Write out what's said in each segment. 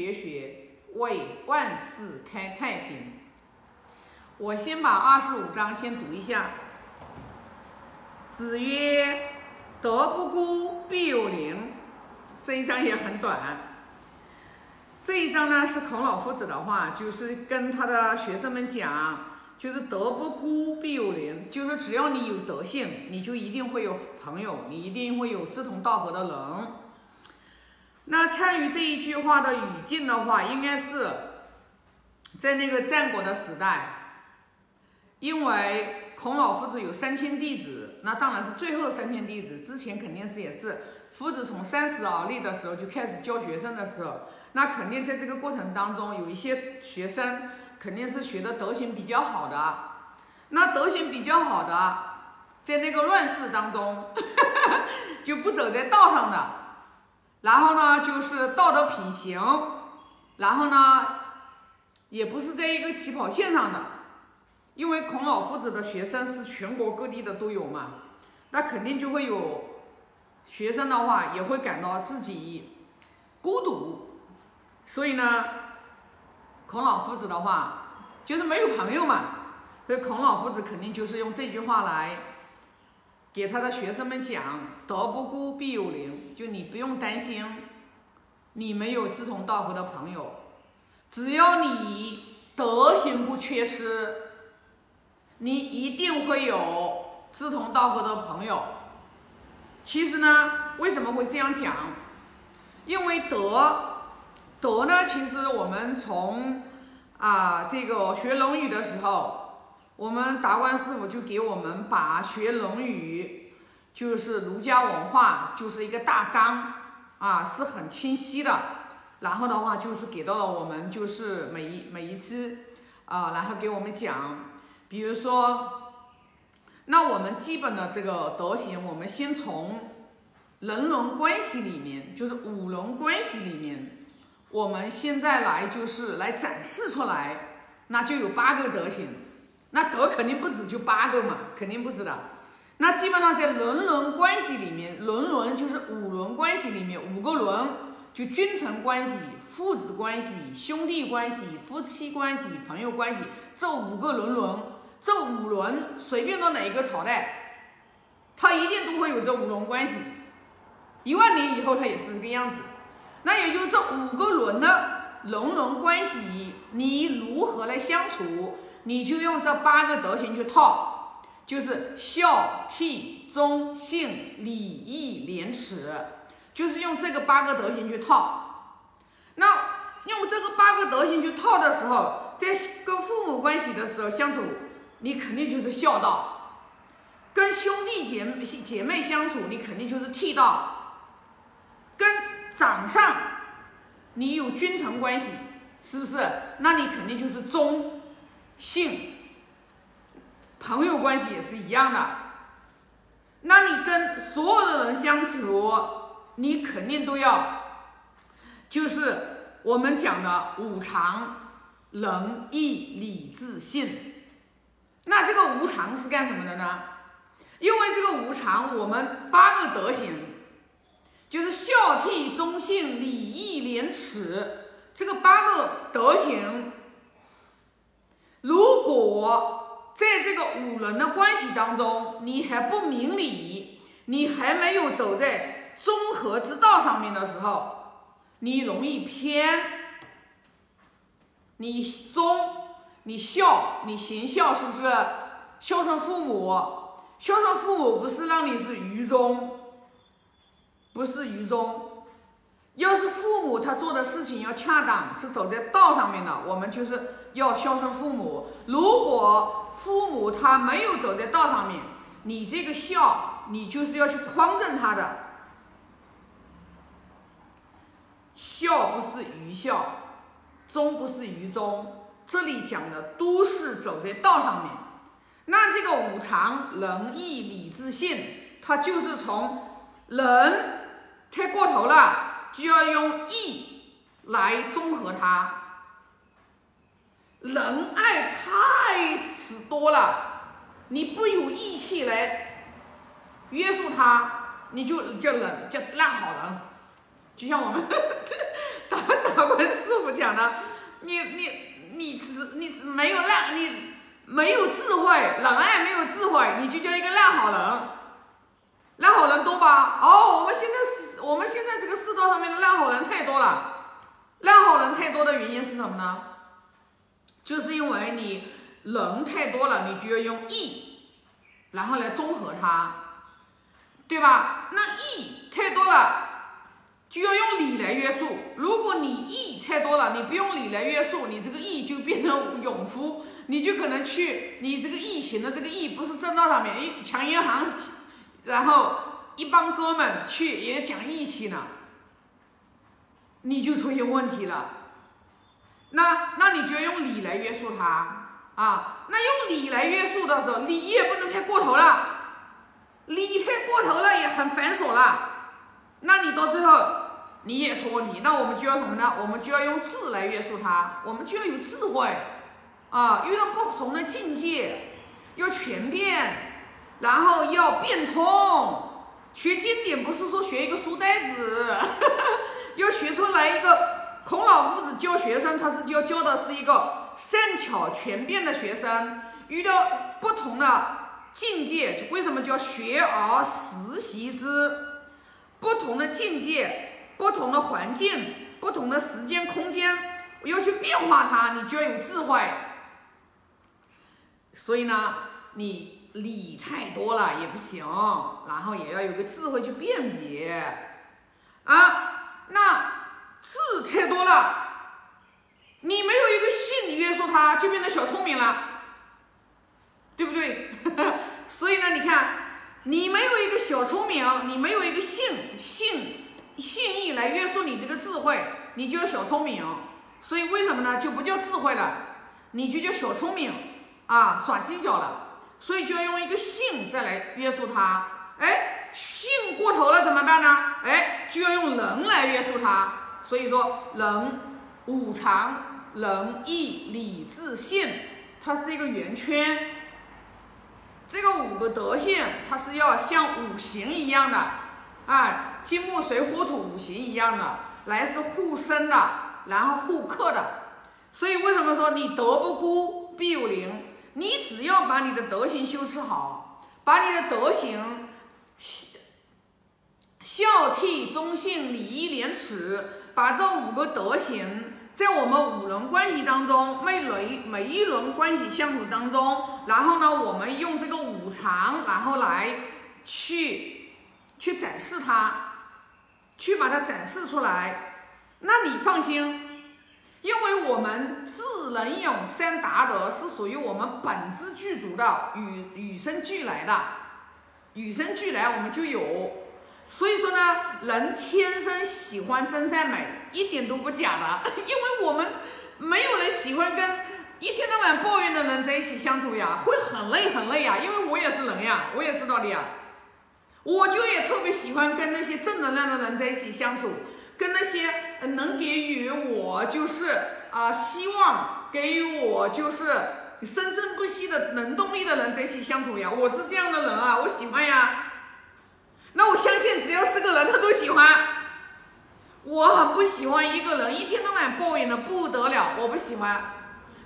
学学，为万世开太平。我先把二十五章先读一下。子曰：“德不孤，必有邻。”这一章也很短。这一章呢是孔老夫子的话，就是跟他的学生们讲，就是德不孤，必有邻，就是只要你有德性，你就一定会有朋友，你一定会有志同道合的人。那参与这一句话的语境的话，应该是在那个战国的时代，因为孔老夫子有三千弟子，那当然是最后三千弟子，之前肯定是也是夫子从三十而立的时候就开始教学生的时候，那肯定在这个过程当中有一些学生肯定是学的德行比较好的，那德行比较好的，在那个乱世当中 就不走在道上的。然后呢，就是道德品行，然后呢，也不是在一个起跑线上的，因为孔老夫子的学生是全国各地的都有嘛，那肯定就会有学生的话也会感到自己孤独，所以呢，孔老夫子的话就是没有朋友嘛，所以孔老夫子肯定就是用这句话来。给他的学生们讲：“德不孤，必有邻。”就你不用担心，你没有志同道合的朋友，只要你德行不缺失，你一定会有志同道合的朋友。其实呢，为什么会这样讲？因为德，德呢，其实我们从啊这个学《论语》的时候。我们达观师傅就给我们把学《论语》，就是儒家文化，就是一个大纲啊，是很清晰的。然后的话，就是给到了我们，就是每一每一期啊，然后给我们讲，比如说，那我们基本的这个德行，我们先从人伦关系里面，就是五伦关系里面，我们现在来就是来展示出来，那就有八个德行。那德肯定不止就八个嘛，肯定不止的。那基本上在伦伦关系里面，伦伦就是五伦关系里面五个伦，就君臣关系、父子关系、兄弟关系、夫妻关系、朋友关系，这五个伦伦，这五伦随便到哪一个朝代，它一定都会有这五伦关系。一万年以后它也是这个样子。那也就这五个伦的伦伦关系，你如何来相处？你就用这八个德行去套，就是孝悌忠信礼义廉耻，就是用这个八个德行去套。那用这个八个德行去套的时候，在跟父母关系的时候相处，你肯定就是孝道；跟兄弟姐姐妹相处，你肯定就是悌道；跟长上，你有君臣关系，是不是？那你肯定就是忠。性，朋友关系也是一样的。那你跟所有的人相处，你肯定都要，就是我们讲的五常：仁义礼智信。那这个无常是干什么的呢？因为这个无常，我们八个德行，就是孝悌忠信礼义廉耻，这个八个德行。如果在这个五伦的关系当中，你还不明理，你还没有走在中和之道上面的时候，你容易偏。你忠，你孝，你行孝，是不是孝顺父母？孝顺父母不是让你是愚忠，不是愚忠。要是父母他做的事情要恰当，是走在道上面的，我们就是要孝顺父母。如果父母他没有走在道上面，你这个孝，你就是要去匡正他的。孝不是愚孝，忠不是愚忠，这里讲的都是走在道上面。那这个五常仁义礼智信，它就是从仁太过头了。就要用义来综合它，仁爱太迟多了，你不有义气来约束他，你就叫人叫烂好人。就像我们达达观师傅讲的，你你你只你只没有烂，你没有智慧，仁爱没有智慧，你就叫一个烂好人。烂好人多吧？哦，我们现在是，我们现在这个世道上面的烂好人太多了。烂好人太多的原因是什么呢？就是因为你人太多了，你就要用义，然后来综合它，对吧？那义太多了，就要用理来约束。如果你义太多了，你不用理来约束，你这个义就变成勇夫，你就可能去你这个义行的这个义不是正道上面，哎，抢银行，然后一帮哥们去也讲义气呢，你就出现问题了。那那你就要用理来约束他啊。那用理来约束的时候，理也不能太过头了，理太过头了也很繁琐了。那你到最后你也出问题。那我们就要什么呢？我们就要用智来约束他，我们就要有智慧啊。遇到不同的境界，要全变，然后要变通。学经典不是说学一个书呆子，要学出来一个。孔老夫子教学生，他是教教的是一个善巧全变的学生。遇到不同的境界，为什么叫学而时习之？不同的境界、不同的环境、不同的时间空间，要去变化它，你就要有智慧。所以呢，你理太多了也不行，然后也要有个智慧去辨别啊。那。字太多了，你没有一个性约束他，就变成小聪明了，对不对？所以呢，你看，你没有一个小聪明，你没有一个性性性意来约束你这个智慧，你就小聪明。所以为什么呢？就不叫智慧了，你就叫小聪明啊，耍犄角了。所以就要用一个性再来约束他。哎，性过头了怎么办呢？哎，就要用人来约束他。所以说，仁五常、仁义礼智信，它是一个圆圈。这个五个德性，它是要像五行一样的，啊，金木水火土五行一样的，来是互生的，然后互克的。所以为什么说你德不孤，必有邻？你只要把你的德行修持好，把你的德行孝孝悌忠信礼义廉耻。把这五个德行，在我们五轮关系当中，每轮每一轮关系相处当中，然后呢，我们用这个五常，然后来去去展示它，去把它展示出来。那你放心，因为我们智能勇三达德是属于我们本质具足的，与与生俱来的，与生俱来我们就有。所以说呢，人天生喜欢真善美，一点都不假的。因为我们没有人喜欢跟一天到晚抱怨的人在一起相处呀，会很累很累呀。因为我也是人呀，我也知道的呀。我就也特别喜欢跟那些正能量的人在一起相处，跟那些能给予我就是啊希望，给予我就是生生不息的能动力的人在一起相处呀。我是这样的人啊，我喜欢呀。那我相信，只要是个人，他都喜欢。我很不喜欢一个人一天到晚抱怨的不得了，我不喜欢。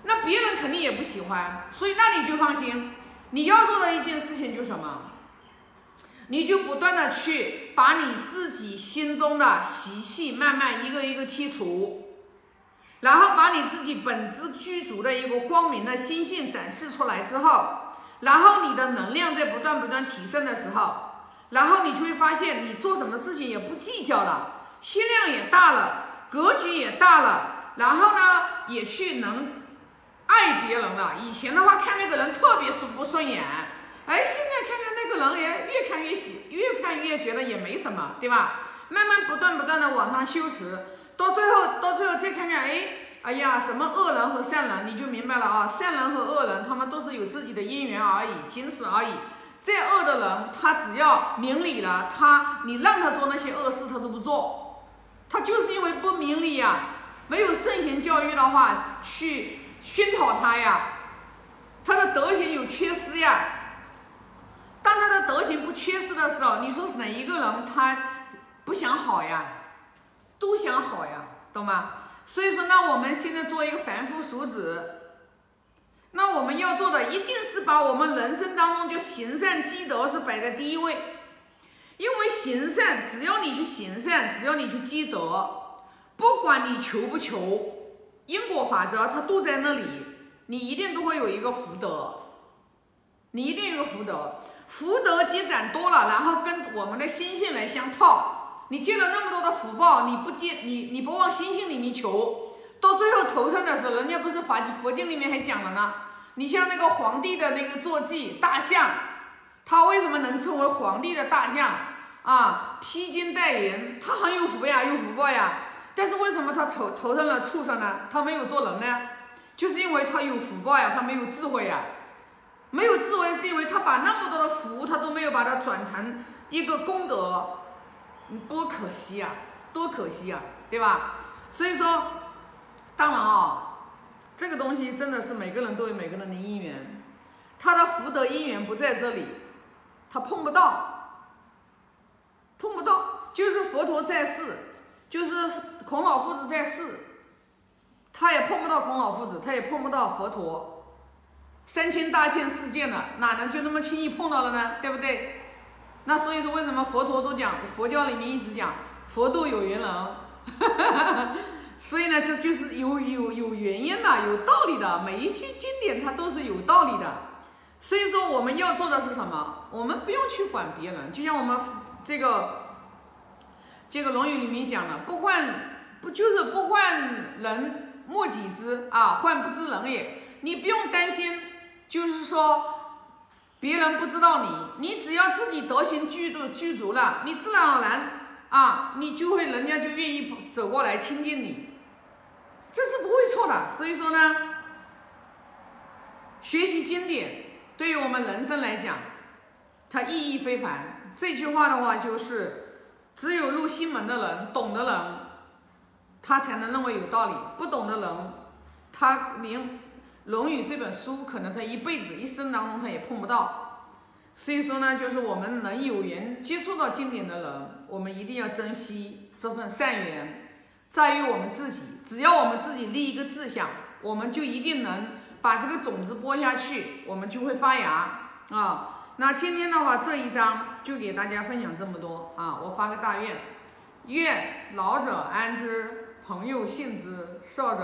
那别人肯定也不喜欢，所以那你就放心，你要做的一件事情就是什么？你就不断的去把你自己心中的习气慢慢一个一个剔除，然后把你自己本质具足的一个光明的心性展示出来之后，然后你的能量在不断不断提升的时候。然后你就会发现，你做什么事情也不计较了，心量也大了，格局也大了，然后呢，也去能爱别人了。以前的话看那个人特别顺不顺眼，哎，现在看看那个人哎越看越喜，越看越觉得也没什么，对吧？慢慢不断不断的往上修持，到最后到最后再看看，哎，哎呀，什么恶人和善人，你就明白了啊，善人和恶人他们都是有自己的因缘而已，仅此而已。再恶的人，他只要明理了，他你让他做那些恶事，他都不做。他就是因为不明理呀，没有圣贤教育的话去熏陶他呀，他的德行有缺失呀。当他的德行不缺失的时候，你说哪一个人他不想好呀？都想好呀。懂吗？所以说，那我们现在做一个凡夫俗子，那我们要做的一定是把我们人生当中就行善积德是摆在第一位，因为行善，只要你去行善，只要你去积德，不管你求不求，因果法则它都在那里，你一定都会有一个福德，你一定有个福德，福德积攒多了，然后跟我们的心性来相套。你积了那么多的福报，你不借你你不往心性里面求，到最后投生的时候，人家不是法佛经里面还讲了呢。你像那个皇帝的那个坐骑大象，他为什么能成为皇帝的大象啊？披金戴银，他很有福呀，有福报呀。但是为什么他投投生了畜生呢？他没有做人呢？就是因为他有福报呀，他没有智慧呀。没有智慧是因为他把那么多的福，他都没有把它转成一个功德。多可惜呀，多可惜呀，对吧？所以说，当然啊，这个东西真的是每个人都有每个人的因缘，他的福德因缘不在这里，他碰不到，碰不到。就是佛陀在世，就是孔老夫子在世，他也碰不到孔老夫子，他也碰不到佛陀，三千大千世界呢，哪能就那么轻易碰到了呢？对不对？那所以说，为什么佛陀都讲佛教里面一直讲佛度有缘人，哈哈哈哈所以呢，这就是有有有原因的，有道理的。每一句经典它都是有道理的。所以说，我们要做的是什么？我们不用去管别人。就像我们这个这个《论语》里面讲的，不患不就是不患人莫己知啊，患不知人也。你不用担心，就是说。别人不知道你，你只要自己德行具足具足了，你自然而然啊，你就会人家就愿意走过来亲近你，这是不会错的。所以说呢，学习经典对于我们人生来讲，它意义非凡。这句话的话就是，只有入心门的人，懂的人，他才能认为有道理；不懂的人，他连。《论语》这本书，可能他一辈子、一生当中他也碰不到，所以说呢，就是我们能有缘接触到经典的人，我们一定要珍惜这份善缘，在于我们自己。只要我们自己立一个志向，我们就一定能把这个种子播下去，我们就会发芽啊。那今天的话，这一章就给大家分享这么多啊。我发个大愿，愿老者安之，朋友信之，少者。